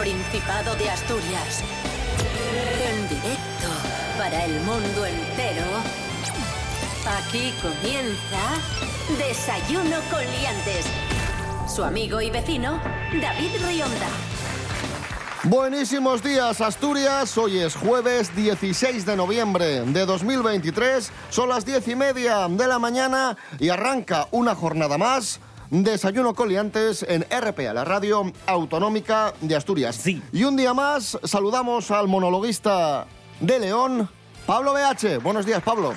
Principado de Asturias. En directo para el mundo entero. Aquí comienza Desayuno con Liantes. Su amigo y vecino, David Rionda. Buenísimos días, Asturias. Hoy es jueves 16 de noviembre de 2023. Son las diez y media de la mañana y arranca una jornada más. Desayuno Coliantes en RPA, la radio autonómica de Asturias. Sí. Y un día más saludamos al monologuista de León, Pablo BH. Buenos días, Pablo.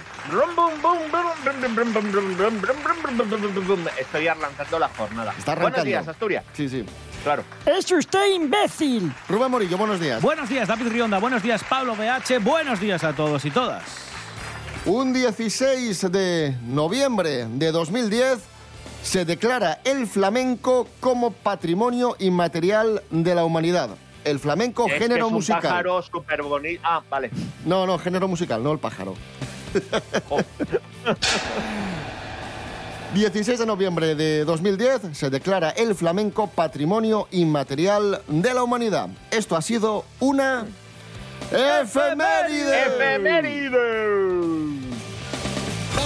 Estoy arrancando la jornada. Está arrancando. Buenos días, Asturias. Sí, sí. Claro. ¡Es usted imbécil! Rubén Morillo, buenos días. Buenos días, David Rionda. Buenos días, Pablo BH. Buenos días a todos y todas. Un 16 de noviembre de 2010 se declara el flamenco como patrimonio inmaterial de la humanidad. El flamenco, Es que género es un musical. pájaro súper bonito. Ah, vale. No, no, género musical, no el pájaro. 16 de noviembre de 2010 se declara el flamenco patrimonio inmaterial de la humanidad. Esto ha sido una efeméride. ¡Efeméride!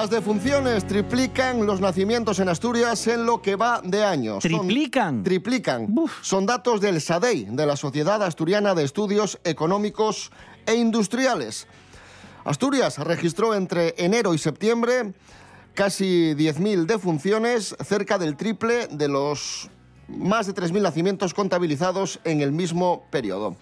Las defunciones triplican los nacimientos en Asturias en lo que va de años. Son- ¿Triplican? triplican. Buf. Son datos del SADEI, de la Sociedad Asturiana de Estudios Económicos e Industriales. Asturias registró entre enero y septiembre casi 10.000 defunciones, cerca del triple de los más de 3.000 nacimientos contabilizados en el mismo periodo.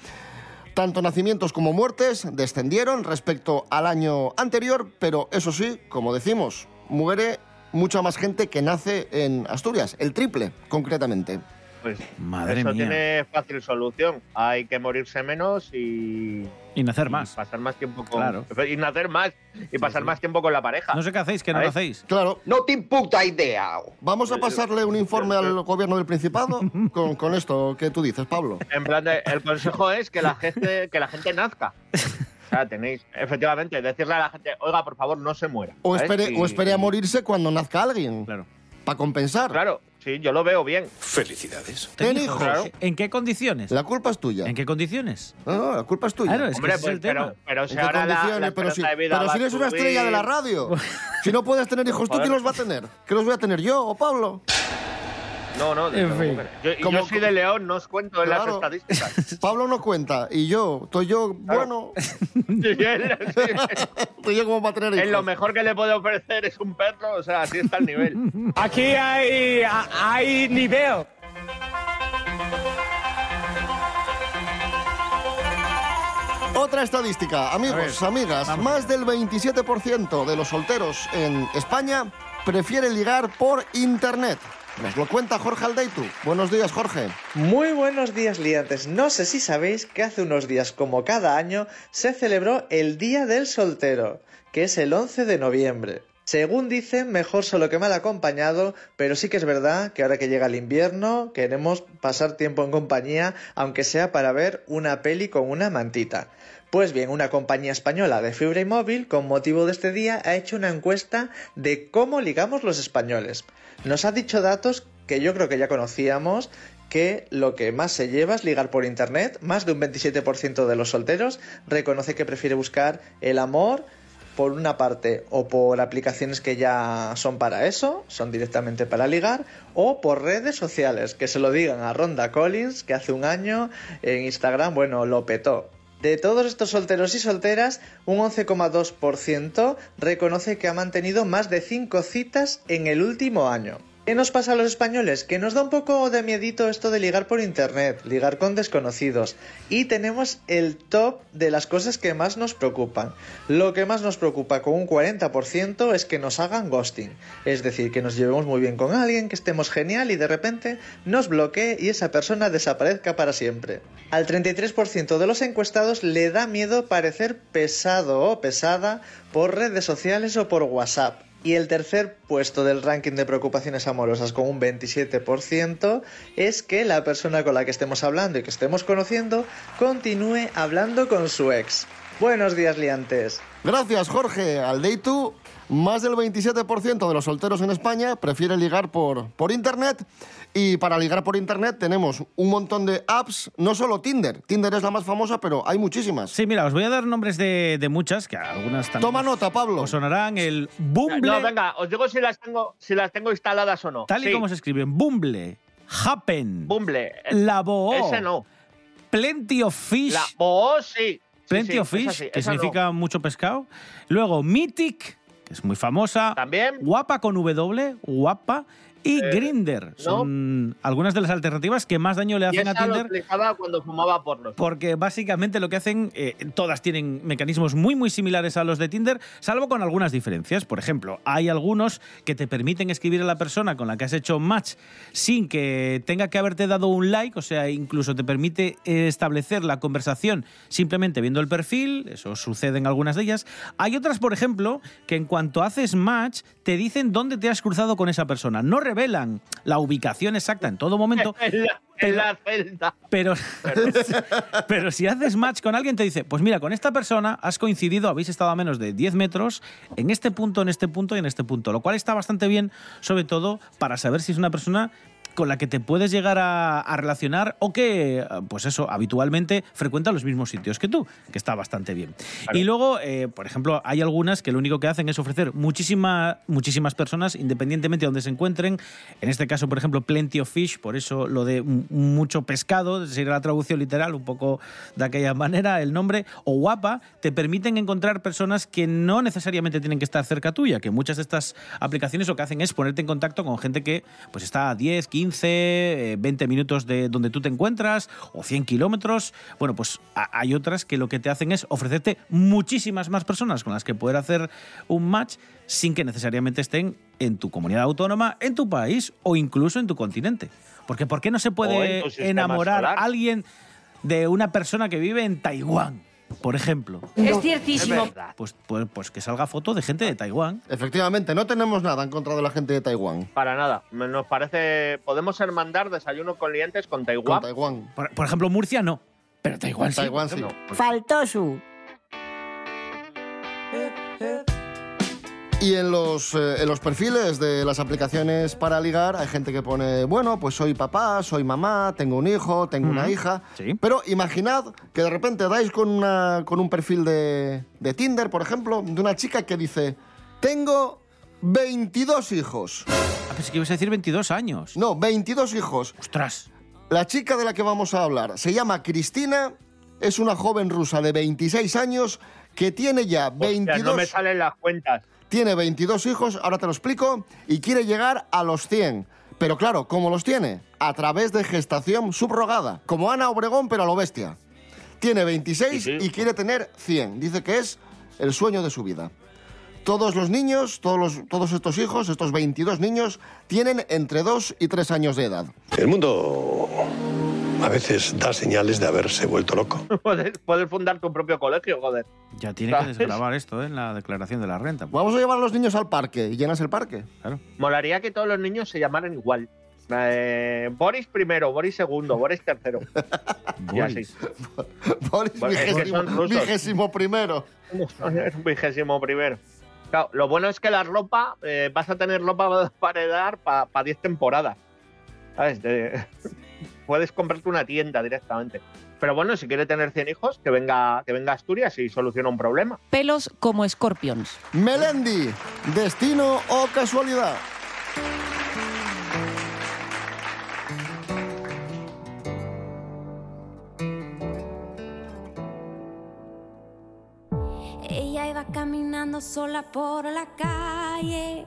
Tanto nacimientos como muertes descendieron respecto al año anterior, pero eso sí, como decimos, muere mucha más gente que nace en Asturias, el triple concretamente. Pues Madre eso mía. tiene fácil solución. Hay que morirse menos y, Y nacer y más. pasar más tiempo con. Claro. Y nacer más. Y pasar más tiempo con la pareja. No sé qué hacéis, que no lo hacéis. Claro, No te puta idea. vamos a pasarle un informe al gobierno del Principado con, con esto que tú dices, Pablo. En plan, de- el consejo es que la gente, que la gente nazca. O sea, tenéis, efectivamente, decirle a la gente, oiga, por favor, no se muera. O espere, Y- o espere a morirse cuando nazca alguien, Claro. para compensar. Claro, sí, yo lo veo bien. Felicidades. Ten Ten hijos. Claro. ¿En qué condiciones? La culpa es tuya. ¿En qué condiciones? No, no, la culpa es tuya. Claro, es Hombre, que ese es el pues, tema. pero, pero ¿En si ahora la, condiciones? la pero si, esperanza de vida pero va si a eres una estrella de la radio. si no puedes tener hijos tú, ¿quién los va a tener? ¿Qué los voy a tener yo o Pablo? No, no, desde En fin. Yo, Como- yo soy de León, no os cuento en las Claro. estadísticas. Pablo no cuenta y yo, estoy yo, bueno, Sí, él- sí. estoy yo como para tener Él hijos. lo mejor que le puede ofrecer es un perro, o sea, así está el nivel. Aquí hay, hay nivel. Otra estadística, amigos, amigas, más del 27% de los solteros en España prefiere ligar por internet. Nos lo cuenta Jorge Aldeitu. Buenos días, Jorge. Muy buenos días, liantes. No sé si sabéis que hace unos días, como cada año, se celebró el Día del Soltero, que es el 11 de noviembre. Según dicen, mejor solo que mal acompañado, pero sí que es verdad que ahora que llega el invierno queremos pasar tiempo en compañía, aunque sea para ver una peli con una mantita. Pues bien, una compañía española de fibra y móvil, con motivo de este día, ha hecho una encuesta de cómo ligamos los españoles. Nos ha dicho datos que yo creo que ya conocíamos, que lo que más se lleva es ligar por internet. Más de un 27% de los solteros reconoce que prefiere buscar el amor por una parte o por aplicaciones que ya son para eso, son directamente para ligar, o por redes sociales, que se lo digan a Ronda Collins, que hace un año en Instagram, bueno, lo petó. De todos estos solteros y solteras, un 11,2% reconoce que ha mantenido más de 5 citas en el último año. ¿Qué nos pasa a los españoles? Que nos da un poco de miedito esto de ligar por internet, ligar con desconocidos. Y tenemos el top de las cosas que más nos preocupan. Lo que más nos preocupa con un 40% es que nos hagan ghosting. Es decir, que nos llevemos muy bien con alguien, que estemos genial y de repente nos bloquee y esa persona desaparezca para siempre. Al 33% de los encuestados le da miedo parecer pesado o pesada por redes sociales o por WhatsApp. Y el tercer puesto del ranking de preocupaciones amorosas con un 27% es que la persona con la que estemos hablando y que estemos conociendo continúe hablando con su ex. Buenos días, liantes. Gracias, Jorge. Al Day2, más del 27% de los solteros en España prefiere ligar por, por Internet. Y para ligar por Internet tenemos un montón de apps, no solo Tinder. Tinder es la más famosa, pero hay muchísimas. Sí, mira, os voy a dar nombres de, de muchas, que algunas también Toma nota, Pablo. os sonarán. El Bumble, No, venga, os digo si las tengo, si las tengo instaladas o no. tal y Sí, como se escriben, Bumble, Happen, Bumble. Labo, Ese no. Plenty of Fish, La sí. Plenty sí, of Fish, esa sí, que esa no. significa mucho pescado. Luego Mythic, que es muy famosa. También. Guapa con W, guapa. Y Eh, Grinder. Son algunas de las alternativas que más daño le Y hacen a esa lo Tinder. utilizaba cuando fumaba porros. Porque básicamente lo que hacen, eh, todas tienen mecanismos muy muy similares a los de Tinder, salvo con algunas diferencias. Por ejemplo, hay algunos que te permiten escribir a la persona con la que has hecho match sin que tenga que haberte dado un like, o sea, incluso te permite eh, establecer la conversación simplemente viendo el perfil, eso sucede en algunas de ellas. Hay otras, por ejemplo, que en cuanto haces match, te dicen dónde te has cruzado con esa persona. No revelan la ubicación exacta en todo momento, En la, en Pero- la celda. pero, pero si haces match con alguien, te dice, pues mira, con esta persona has coincidido, habéis estado a menos de 10 metros en este punto, en este punto y en este punto, lo cual está bastante bien, sobre todo para saber si es una persona con la que te puedes llegar a, a relacionar o que, pues eso, habitualmente frecuenta los mismos sitios que tú, que está bastante bien. Y luego, eh, por ejemplo, hay algunas que lo único que hacen es ofrecer muchísima, muchísimas personas, independientemente de donde se encuentren. En este caso, por ejemplo, Plenty of Fish, por eso lo de mucho pescado, sería la traducción literal, un poco de aquella manera, el nombre, o guapa, te permiten encontrar personas que no necesariamente tienen que estar cerca tuya, que muchas de estas aplicaciones lo que hacen es ponerte en contacto con gente que pues está a 10, 15, eh, 20 minutos de donde tú te encuentras, o 100 kilómetros. Bueno, pues hay otras que lo que te hacen es ofrecerte muchísimas más personas con las que poder hacer un match sin que necesariamente estén en tu comunidad autónoma, en tu país o incluso en tu continente. Porque ¿por qué no se puede enamorar solar. a alguien de una persona que vive en Taiwán, por ejemplo? Es Es ciertísimo. verdad. Pues, pues, pues que salga foto de gente de Taiwán. Efectivamente, no tenemos nada en contra de la gente de Taiwán. Para nada. Me- Nos parece. Podemos mandar desayuno con lientes con Con Taiwán. Taiwán. Por, por ejemplo, Murcia no, pero Taiwán sí. Taiwán sí. No. Faltó su. Y en los, eh, en los perfiles de las aplicaciones para ligar hay gente que pone, bueno, pues soy papá, soy mamá, tengo un hijo, tengo una Ujú. hija. Sí. Pero imaginad que de repente dais con, una, con un perfil de, de Tinder, por ejemplo, de una chica que dice, tengo 22 hijos. Ah, pensé que ibas a decir 22 años. No, 22 hijos. Ostras. La chica de la que vamos a hablar se llama Cristina, es una joven rusa de 26 años que tiene ya Hostia, 22, no me salen las cuentas. Tiene 22 hijos, ahora te lo explico, y quiere llegar a los 100. Pero claro, ¿cómo los tiene? A través de gestación subrogada, como Ana Obregón, pero a lo bestia. Tiene 26 Sí, sí. y quiere tener 100. Dice que es el sueño de su vida. Todos los niños, todos, los- todos estos hijos, estos 22 niños, tienen entre 2 y 3 años de edad. El mundo a veces da señales de haberse vuelto loco. Puedes, puedes fundar tu propio colegio, joder. Ya tiene que ¿Sabes? desgravar esto ¿eh? en la declaración de la renta. Vamos a llevar a los niños al parque y llenas el parque. Claro. Molaría que todos los niños se llamaran igual. Eh, Boris primero, Boris segundo, Boris tercero. Y así. Boris. Boris, que vigésimo, vigésimo primero. Vigésimo primero. Claro, lo bueno es que la ropa, eh, vas a tener ropa para heredar para 10 temporadas. ¿Sabes? De- puedes comprarte una tienda directamente. Pero bueno, si quiere tener 100 hijos, que venga, que venga a Asturias y soluciona un problema. Pelos como scorpions. Melendi, destino o casualidad. Ella iba caminando sola por la calle,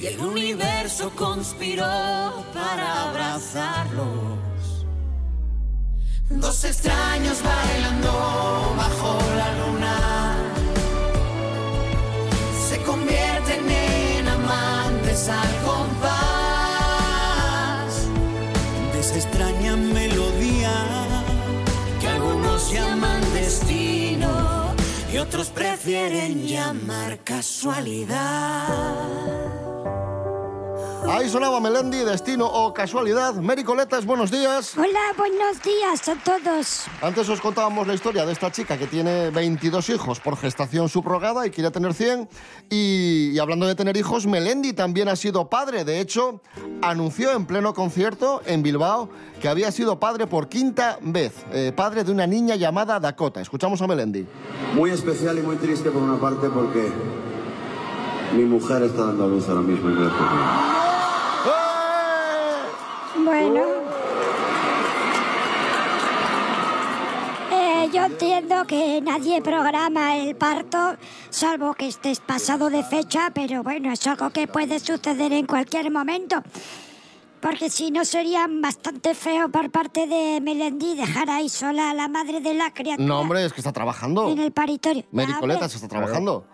Y el universo conspiró para abrazarlos. Dos extraños bailando bajo la luna se convierten en amantes al compás de esa extraña melodía que algunos llaman destino y otros prefieren llamar casualidad. Ahí sonaba Melendi, Destino o Casualidad. Mary Coletas, buenos días. Hola, buenos días a todos. Antes os contábamos la historia de esta chica que tiene 22 hijos por gestación subrogada y quiere tener 100. Y, y hablando de tener hijos, Melendi también ha sido padre. De hecho, anunció en pleno concierto en Bilbao que había sido padre por quinta vez. eh, padre de una niña llamada Dakota. Escuchamos a Melendi. Muy especial y muy triste por una parte porque mi mujer está dando a luz ahora mismo y podido. Bueno. Eh, yo entiendo que nadie programa el parto, salvo que estés pasado de fecha, pero bueno, es algo que puede suceder en cualquier momento. Porque si no sería bastante feo por parte de Melendi dejar ahí sola a la madre de la criatura No, hombre, es que está trabajando. en el paritorio. Ya, Coletas hombre. está trabajando.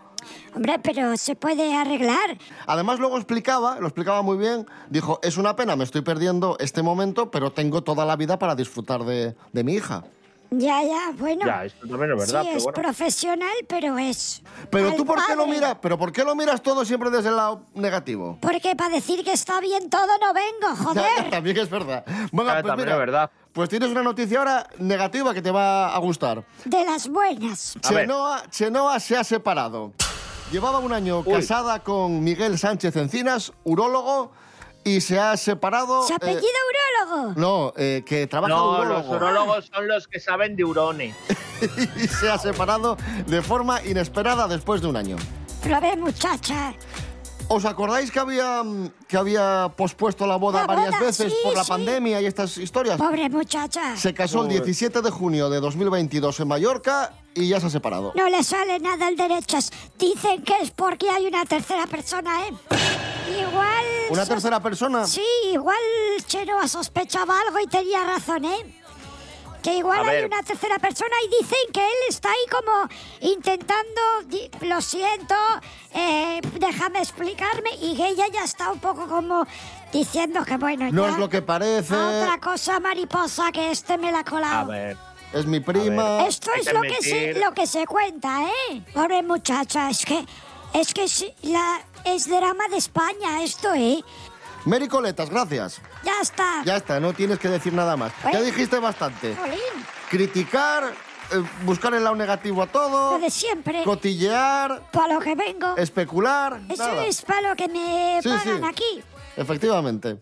Hombre, pero se puede arreglar. Además, luego explicaba, lo explicaba muy bien, dijo, es una pena, me estoy perdiendo este momento, pero tengo toda la vida para disfrutar de, de mi hija. Ya, ya, bueno. Ya, esto también es verdad, sí, pero es bueno. profesional, pero es... Pero tú, ¿por qué lo miras? ¿Pero por qué lo miras todo siempre desde el lado negativo? Porque para decir que está bien todo no vengo, Ya, joder. ya, también es verdad. Bueno, Ya, pues también mira, es verdad. pues tienes una noticia ahora negativa que te va a gustar. De las buenas. Chenoa, Chenoa se ha separado. Llevaba un año Uy. casada con Miguel Sánchez Encinas, urólogo, y se ha separado... ¿Se eh, apellido urólogo? no, eh, que trabaja de No, los urólogo. urólogos son los que saben de urones. y se ha separado de forma inesperada después de un año. A ver, muchacha. ¿Os acordáis que había, mm, que había pospuesto la boda La varias boda, veces sí, por la sí. pandemia y estas historias? Pobre muchacha. Se casó el 17 de junio de 2022 en Mallorca y ya se ha separado. No le sale nada al derechas. Dicen que es porque hay una tercera persona, ¿eh? Igual... ¿Una tercera persona? Sí, igual Chenoa sospechaba algo y tenía razón, ¿eh? Que igual A hay una tercera persona y dicen que él está ahí como intentando, lo siento, eh, déjame explicarme, y que ella ya está un poco como diciendo que bueno, No ya, es lo que parece. Otra cosa mariposa que este me la ha colado. A ver. Es mi prima. Esto es lo que, se, admitir- lo que se cuenta, ¿eh? Pobre muchacha, es que es que sí, la, es drama de España esto, ¿eh? Mary Coletas, gracias. Ya está. Ya está, no tienes que decir nada más. Ya Bueno. dijiste bastante. Jolín, Criticar, eh, buscar el lado negativo a lo todo, de siempre. cotillear, Para lo que vengo. especular. Eso nada. es para lo que me Sí, pagan sí. aquí. Efectivamente.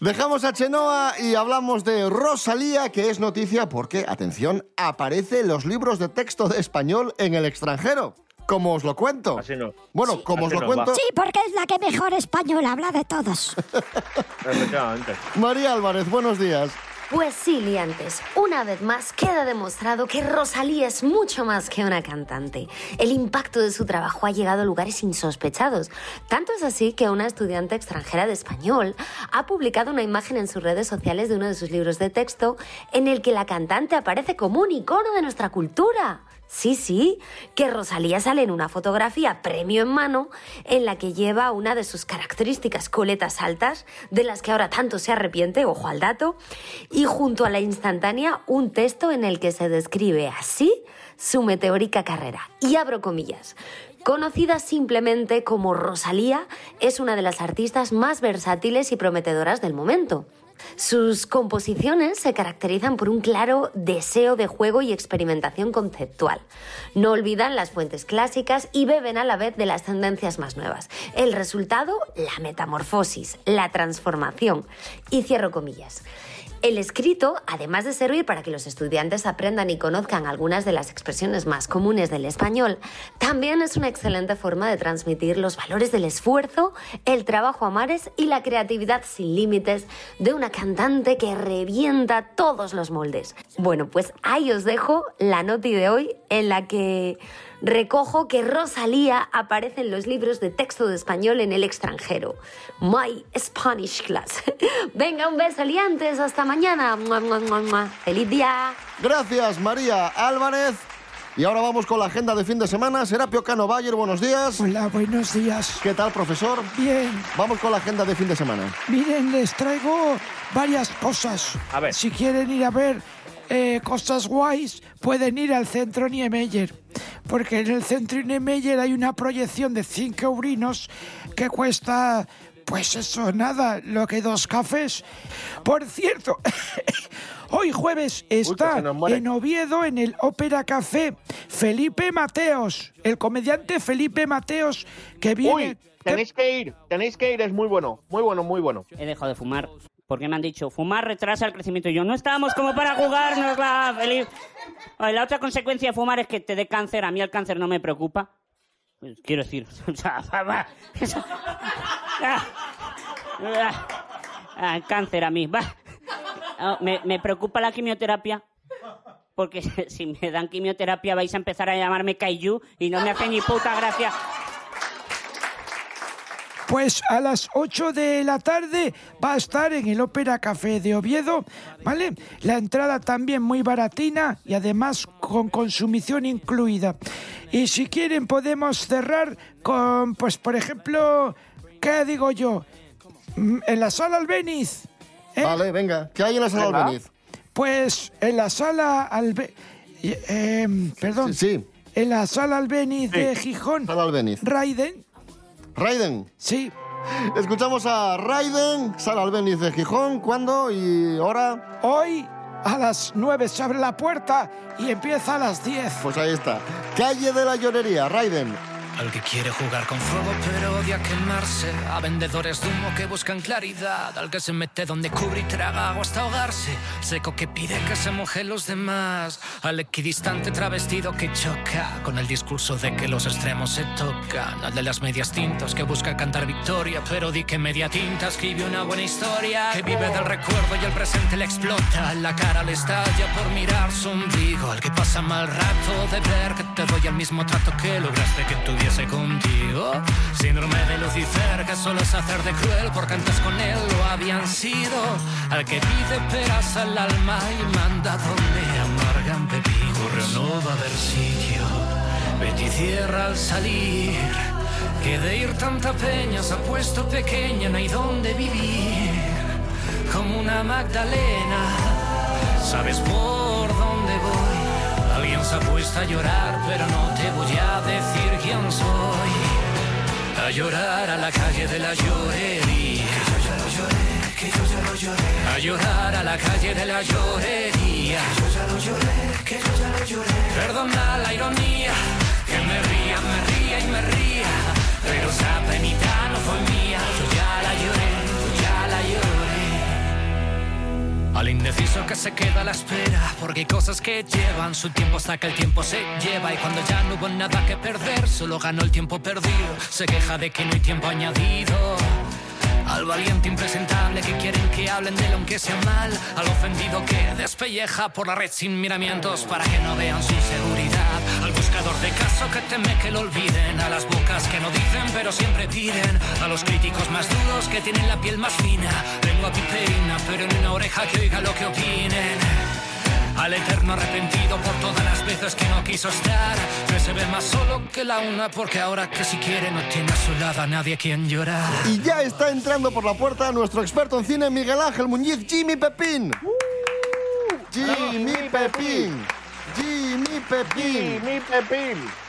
Dejamos a Chenoa y hablamos de Rosalía, que es noticia porque, atención, aparece en los libros de texto de español en el extranjero. Como os lo cuento. Así no. Bueno, como os lo va. cuento, Sí, porque es la que mejor español habla de todos. Efectivamente. María Álvarez, buenos días. Pues sí, liantes. Una vez más queda demostrado que Rosalía es mucho más que una cantante. El impacto de su trabajo ha llegado a lugares insospechados. Tanto es así que una estudiante extranjera de español ha publicado una imagen en sus redes sociales de uno de sus libros de texto en el que la cantante aparece como un icono de nuestra cultura. Sí, sí, que Rosalía sale en una fotografía premio en mano en la que lleva una de sus características coletas altas, de las que ahora tanto se arrepiente, ojo al dato, y junto a la instantánea un texto en el que se describe así su meteórica carrera. Y abro comillas. Conocida simplemente como Rosalía, es una de las artistas más versátiles y prometedoras del momento. Sus composiciones se caracterizan por un claro deseo de juego y experimentación conceptual. No olvidan las fuentes clásicas y beben a la vez de las tendencias más nuevas. El resultado, la metamorfosis, la transformación. Y cierro comillas. El escrito, además de servir para que los estudiantes aprendan y conozcan algunas de las expresiones más comunes del español, también es una excelente forma de transmitir los valores del esfuerzo, el trabajo a mares y la creatividad sin límites de una cantante que revienta todos los moldes. Bueno, pues ahí os dejo la noti de hoy en la que recojo que Rosalía aparece en los libros de texto de español en el extranjero. My Spanish Class. Venga, un beso, liantes. Hasta mañana. Mua, mua, mua, mua. ¡Feliz día! Gracias, María Álvarez. Y ahora vamos con la agenda de fin de semana. Serapio Cano Bayer, buenos días. Hola, buenos días. ¿Qué tal, profesor? Bien. Vamos con la agenda de fin de semana. Miren, les traigo varias cosas. A ver. Si quieren ir a ver eh, cosas guays, pueden ir al centro Niemeyer. Porque en el centro Niemeyer hay una proyección de 5 eurinos que cuesta, pues eso, nada, lo que dos cafés. Por cierto, hoy jueves está en Oviedo, en el Ópera Café, Felipe Mateos, el comediante Felipe Mateos, que viene... Uy, tenéis que ir, tenéis que ir, es muy bueno, muy bueno, muy bueno. He dejado de fumar porque me han dicho, fumar retrasa el crecimiento. Y yo, no estábamos como para jugárnosla, feliz. La otra consecuencia de fumar es que te dé cáncer. A mí el cáncer no me preocupa. Pues, quiero decir, o sea, ah, cáncer a mí, va. Ah, me, me preocupa la quimioterapia. Porque si me dan quimioterapia vais a empezar a llamarme Kaiju y no me hace ni puta gracia. Pues a las 8 de la tarde va a estar en el Ópera Café de Oviedo, ¿vale? La entrada también muy baratina y además con consumición incluida. Y si quieren podemos cerrar con, pues por ejemplo, ¿qué digo yo? Mm, En la sala Albeniz. ¿eh? Vale, venga. ¿Qué hay en la sala Venga. Albeniz? Pues en la sala Albe... eh, perdón. Sí. En la sala Albeniz de Gijón. Sala Albeniz. Raiden. Raiden. Sí. Escuchamos a Raiden, sala Albeniz de Gijón. ¿Cuándo y hora? Hoy a las 9 se abre la puerta y empieza a las 10. Pues ahí está. Calle de la Llorería, Raiden. Al que quiere jugar con fuego pero odia quemarse. A vendedores de humo que buscan claridad. Al que se mete donde cubre y traga agua hasta ahogarse. Seco que pide que se moje los demás. Al equidistante travestido que choca. Con el discurso de que los extremos se tocan. Al de las medias tintas que busca cantar victoria Pero di que media tinta escribe una buena historia. Que vive del recuerdo y el presente le explota. La cara le estalla por mirar su ombligo. Al que pasa mal rato de ver que te doy el mismo trato que lograste que contigo. Síndrome de Lucifer, que solo es hacer de cruel porque antes con él lo habían sido. Al que pide peras al alma y manda donde amargan. Correo no va a haber sitio. Betty cierra al salir. Que de ir tanta peña se ha puesto pequeña, no hay donde vivir. Como una Magdalena, sabes por dónde voy. Se a llorar, pero no te voy a decir quién soy. A llorar a la calle de la llorería. Que yo ya lo lloré, que yo ya lo lloré. A llorar a la calle de la llorería. Que yo ya lo lloré, que yo ya lo lloré. Perdona la ironía, que me ría, me ría y me ría. Pero esa penita no fue mía. Yo ya la lloré, Al indeciso que se queda a la espera, porque hay cosas que llevan su tiempo hasta que el tiempo se lleva. Y cuando ya no hubo nada que perder, solo ganó el tiempo perdido. Se queja de que no hay tiempo añadido. Al valiente impresentable que quieren que hablen de él aunque sea mal. Al ofendido que despelleja por la red sin miramientos para que no vean su inseguridad. Al buscador de caso que teme que lo olviden. A las bocas que no dicen pero siempre piden. A los críticos más duros que tienen la piel más fina. Lengua piperina pero en una oreja que oiga lo que opinen. al eterno arrepentido por todas las veces que no quiso estar, que se ve más solo que la una porque ahora que si quiere no tiene a su lado a nadie quien llorar. Y ya está entrando por la puerta nuestro experto en cine Miguel Ángel Muñiz, Jimmy Pepín. Jimmy Pepín. Jimmy Pepín. Jimmy Pepín.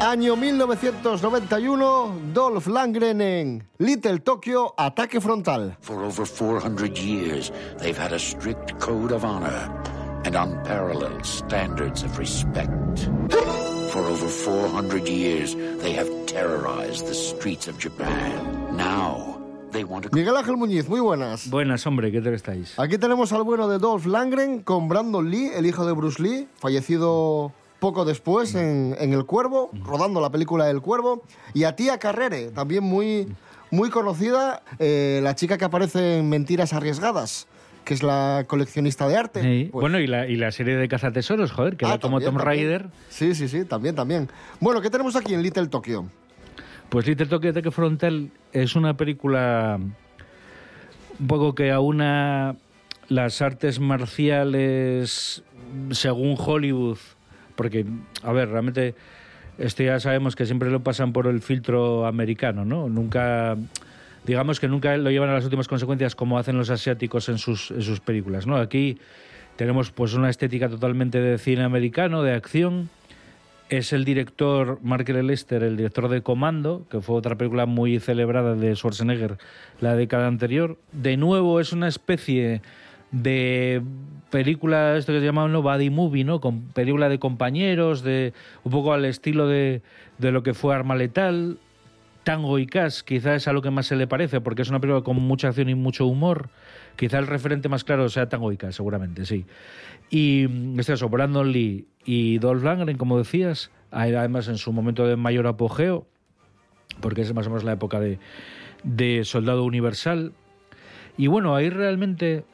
Año 1991, Dolph Lundgren en Little Tokyo, ataque frontal. For over 400 years, they've had a strict code of honor and unparalleled standards of respect. For over 400 years, they have terrorized the streets of Japan. Now, they want to... Miguel Ángel Muñiz, muy buenas. Buenas, hombre, ¿qué tal estáis? Aquí tenemos al bueno de Dolph Lundgren con Brandon Lee, el hijo de Bruce Lee, fallecido poco después en, en El Cuervo, rodando la película El Cuervo, y a Tía Carrere, también muy, muy conocida, eh, la chica que aparece en Mentiras Arriesgadas, que es la coleccionista de arte. Sí. Pues- Bueno, y la, y la serie de cazatesoros, joder, que Ah, era como también, Tom. Raider. Sí, sí, sí, también, también. Bueno, ¿qué tenemos aquí en Little Tokyo? Pues Little Tokyo Ataque Frontal es una película un poco que aúna las artes marciales según Hollywood, porque, a ver, realmente esto ya sabemos que siempre lo pasan por el filtro americano, ¿no? Nunca, digamos que nunca lo llevan a las últimas consecuencias como hacen los asiáticos en sus, en sus películas, ¿no? Aquí tenemos pues una estética totalmente de cine americano, de acción, es el director Mark Lester, el director de Comando, que fue otra película muy celebrada de Schwarzenegger la década anterior. De nuevo es una especie de película, esto que se llama ¿no? buddy movie, ¿no? Con película de compañeros, de un poco al estilo de, de lo que fue Arma Letal. Tango y Cash quizás es a lo que más se le parece, porque es una película con mucha acción y mucho humor. Quizá el referente más claro sea Tango y Cash, seguramente, sí. Y este caso, Brandon Lee y Dolph Lundgren, como decías, además en su momento de mayor apogeo, porque es más o menos la época de, de Soldado Universal. Y bueno, ahí realmente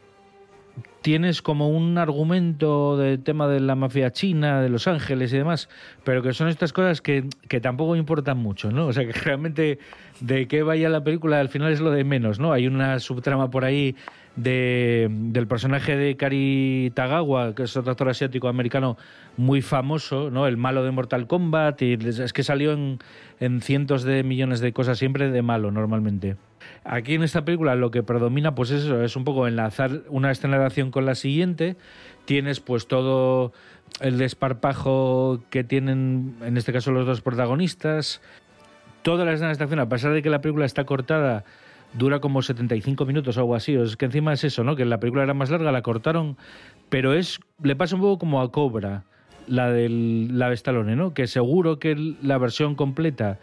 tienes como un argumento del tema de la mafia china, de Los Ángeles y demás, pero que son estas cosas que, que tampoco importan mucho, ¿no? O sea, que realmente de qué vaya la película al final es lo de menos, ¿no? Hay una subtrama por ahí de, del personaje de Kari Tagawa, que es otro actor asiático americano muy famoso, ¿no? El malo de Mortal Kombat, y es que salió en, en cientos de millones de cosas, siempre de malo normalmente. Aquí en esta película lo que predomina pues es eso, es un poco enlazar una escena de acción con la siguiente. Tienes pues todo el desparpajo que tienen en este caso los dos protagonistas. Todas las escenas de acción, a pesar de que la película está cortada, dura como 75 minutos o algo así. Es que encima es eso, ¿no? Que la película era más larga, la cortaron, pero es le pasa un poco como a Cobra, la del la de Stallone, ¿no? Que seguro que la versión completa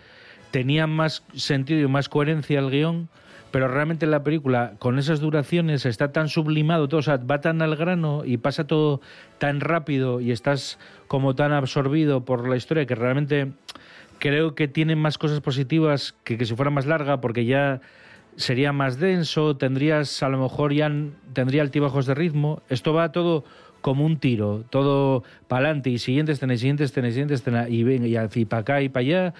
tenía más sentido y más coherencia el guion, pero realmente la película con esas duraciones está tan sublimado, todo, o sea, va tan al grano y pasa todo tan rápido y estás como tan absorbido por la historia que realmente creo que tiene más cosas positivas que que si fuera más larga porque ya sería más denso, tendrías a lo mejor ya tendría altibajos de ritmo. Esto va todo como un tiro, todo para adelante y siguiente escena, y siguiente escena, y siguiente escena, y ven, y para acá y para allá,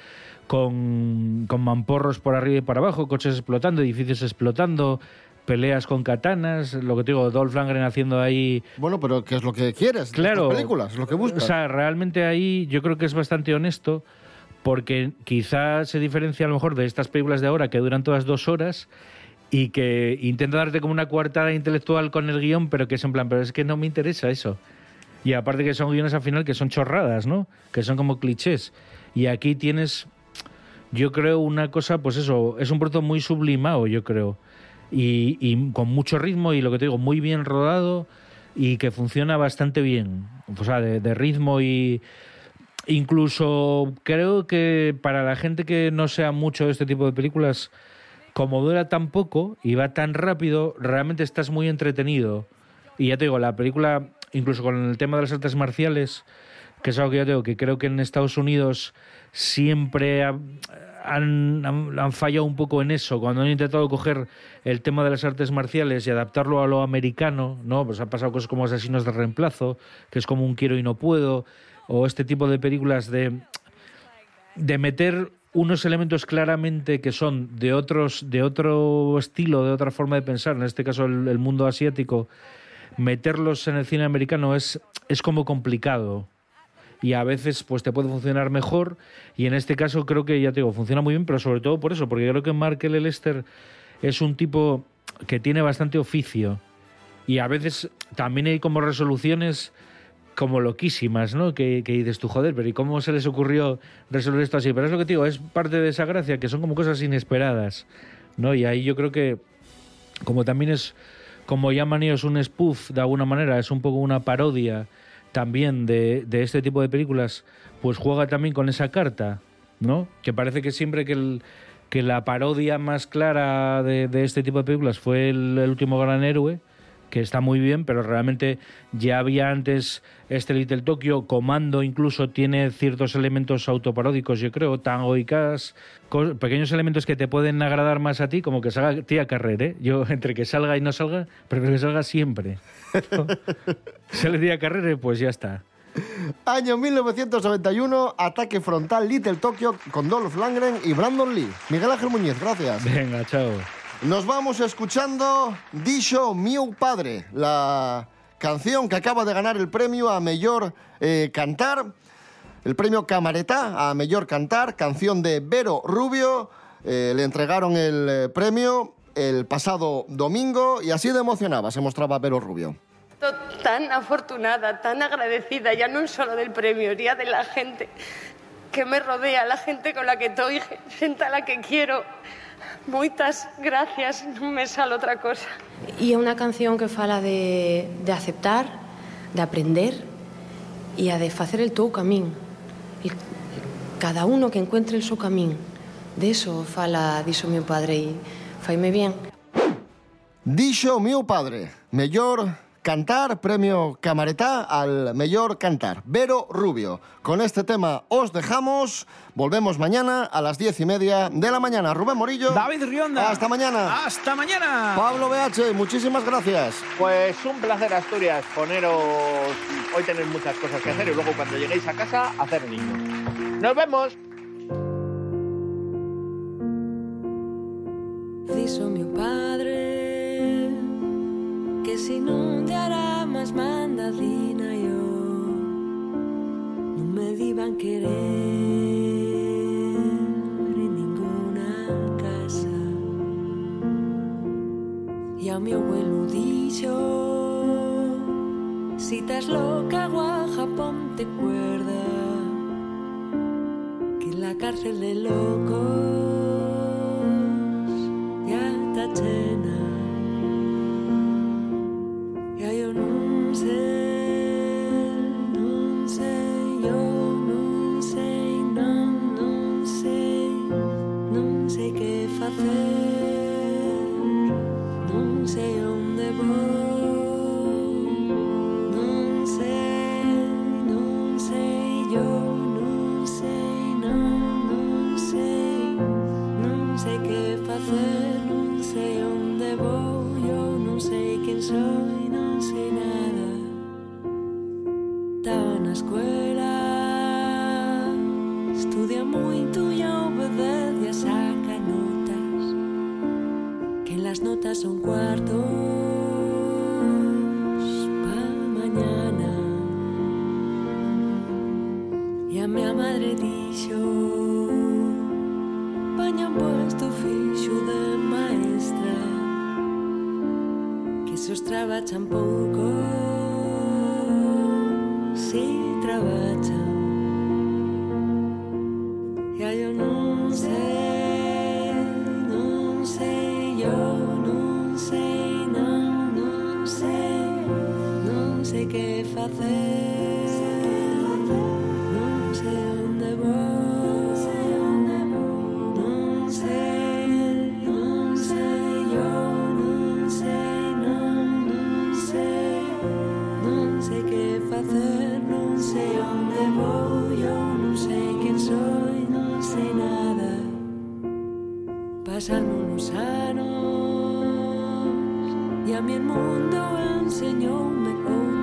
con, con mamporros por arriba y para abajo, coches explotando, edificios explotando, peleas con katanas, lo que te digo, Dolph Lundgren haciendo ahí... Bueno, pero ¿qué es lo que quieres? Claro. estas películas, es lo que buscas. O sea, realmente ahí yo creo que es bastante honesto porque quizás se diferencia a lo mejor de estas películas de ahora que duran todas dos horas y que intenta darte como una coartada intelectual con el guion, pero que es en plan, pero es que no me interesa eso. Y aparte que son guiones al final que son chorradas, ¿no? Que son como clichés. Y aquí tienes, yo creo, una cosa, pues eso, es un producto muy sublimado, yo creo. Y, y con mucho ritmo y lo que te digo, muy bien rodado y que funciona bastante bien. O sea, de, de ritmo y, Incluso creo que para la gente que no sea mucho de este tipo de películas, como dura tan poco y va tan rápido, realmente estás muy entretenido. Y ya te digo, la película, incluso con el tema de las artes marciales, que es algo que yo te digo, que creo que en Estados Unidos siempre ha- han, han- han fallado un poco en eso, cuando han intentado coger el tema de las artes marciales y adaptarlo a lo americano, ¿no? Pues han pasado cosas como Asesinos de Reemplazo, que es como un quiero y no puedo, o este tipo de películas de, de meter unos elementos claramente que son de otros de otro estilo, de otra forma de pensar, en este caso el, mundo asiático, meterlos en el cine americano es, es como complicado y a veces pues te puede funcionar mejor y en este caso creo que ya te digo funciona muy bien pero sobre todo por eso porque creo que Mark L. Lester es un tipo que tiene bastante oficio y a veces también hay como resoluciones como loquísimas, ¿no? Que, que dices tú, joder, pero ¿y cómo se les ocurrió resolver esto así? Pero es lo que te digo, es parte de esa gracia, que son como cosas inesperadas, ¿no? Y ahí yo creo que, como también es, como llaman ellos un spoof, de alguna manera, es un poco una parodia también de, de este tipo de películas, pues juega también con esa carta, ¿no? Que parece que siempre que, el, que la parodia más clara de, de este tipo de películas fue el, el último gran héroe, que está muy bien, pero realmente ya había antes este Little Tokyo, Comando incluso tiene ciertos elementos autoparódicos, yo creo, Tango y Cash, pequeños elementos que te pueden agradar más a ti, como que salga tía Carrer, ¿eh? Yo entre que salga y no salga, prefiero que salga siempre. ¿no? Sale tía Carrer, pues ya está. Año 1991, ataque frontal Little Tokyo con Dolph Lundgren y Brandon Lee. Miguel Ángel Muñiz, gracias. Venga, chao. Nos vamos escuchando Disho Miu Padre, la canción que acaba de ganar el premio a Mejor eh, Cantar, el premio Camaretá a Mejor Cantar, canción de Vero Rubio. Eh, le entregaron el eh, premio el pasado domingo y así de emocionada se mostraba Vero Rubio. tan afortunada, tan agradecida, ya no solo del premio, ya de la gente que me rodea, la gente con la que estoy, gente a la que quiero. Moitas gracias, non me sale outra cosa. E é unha canción que fala de, de aceptar, de aprender e a de facer el teu camín. E cada uno que encuentre el seu camín. De eso fala, dixo meu padre, e faime bien. Dixo meu padre, mellor Cantar, premio Camaretá al Mejor Cantar. Vero Rubio. Con este tema os dejamos. Volvemos mañana a las diez y media de la mañana. Rubén Morillo. David Rionda. Hasta mañana. Hasta mañana. Pablo BH, muchísimas gracias. Pues un placer, Asturias, poneros. Hoy tenéis muchas cosas que hacer y luego cuando lleguéis a casa, hacer niños. ¡Nos vemos! Dixo meu padre que te hará máis mandadina yo non me diban querer en ninguna casa. E ao meu abuelo dixo si estás loca guaja ponte cuerda que la cárcel de locos estudia moito e obedece e saca notas, que las notas son cuartos pa mañana. E a miña madre dixo Baña puesto fixo de maestra Que se os trabachan pouco facer Non sei onde vou Eu non sei quen soy Non sei nada. Pasan unos anos E a mi el mundo enseñoume outro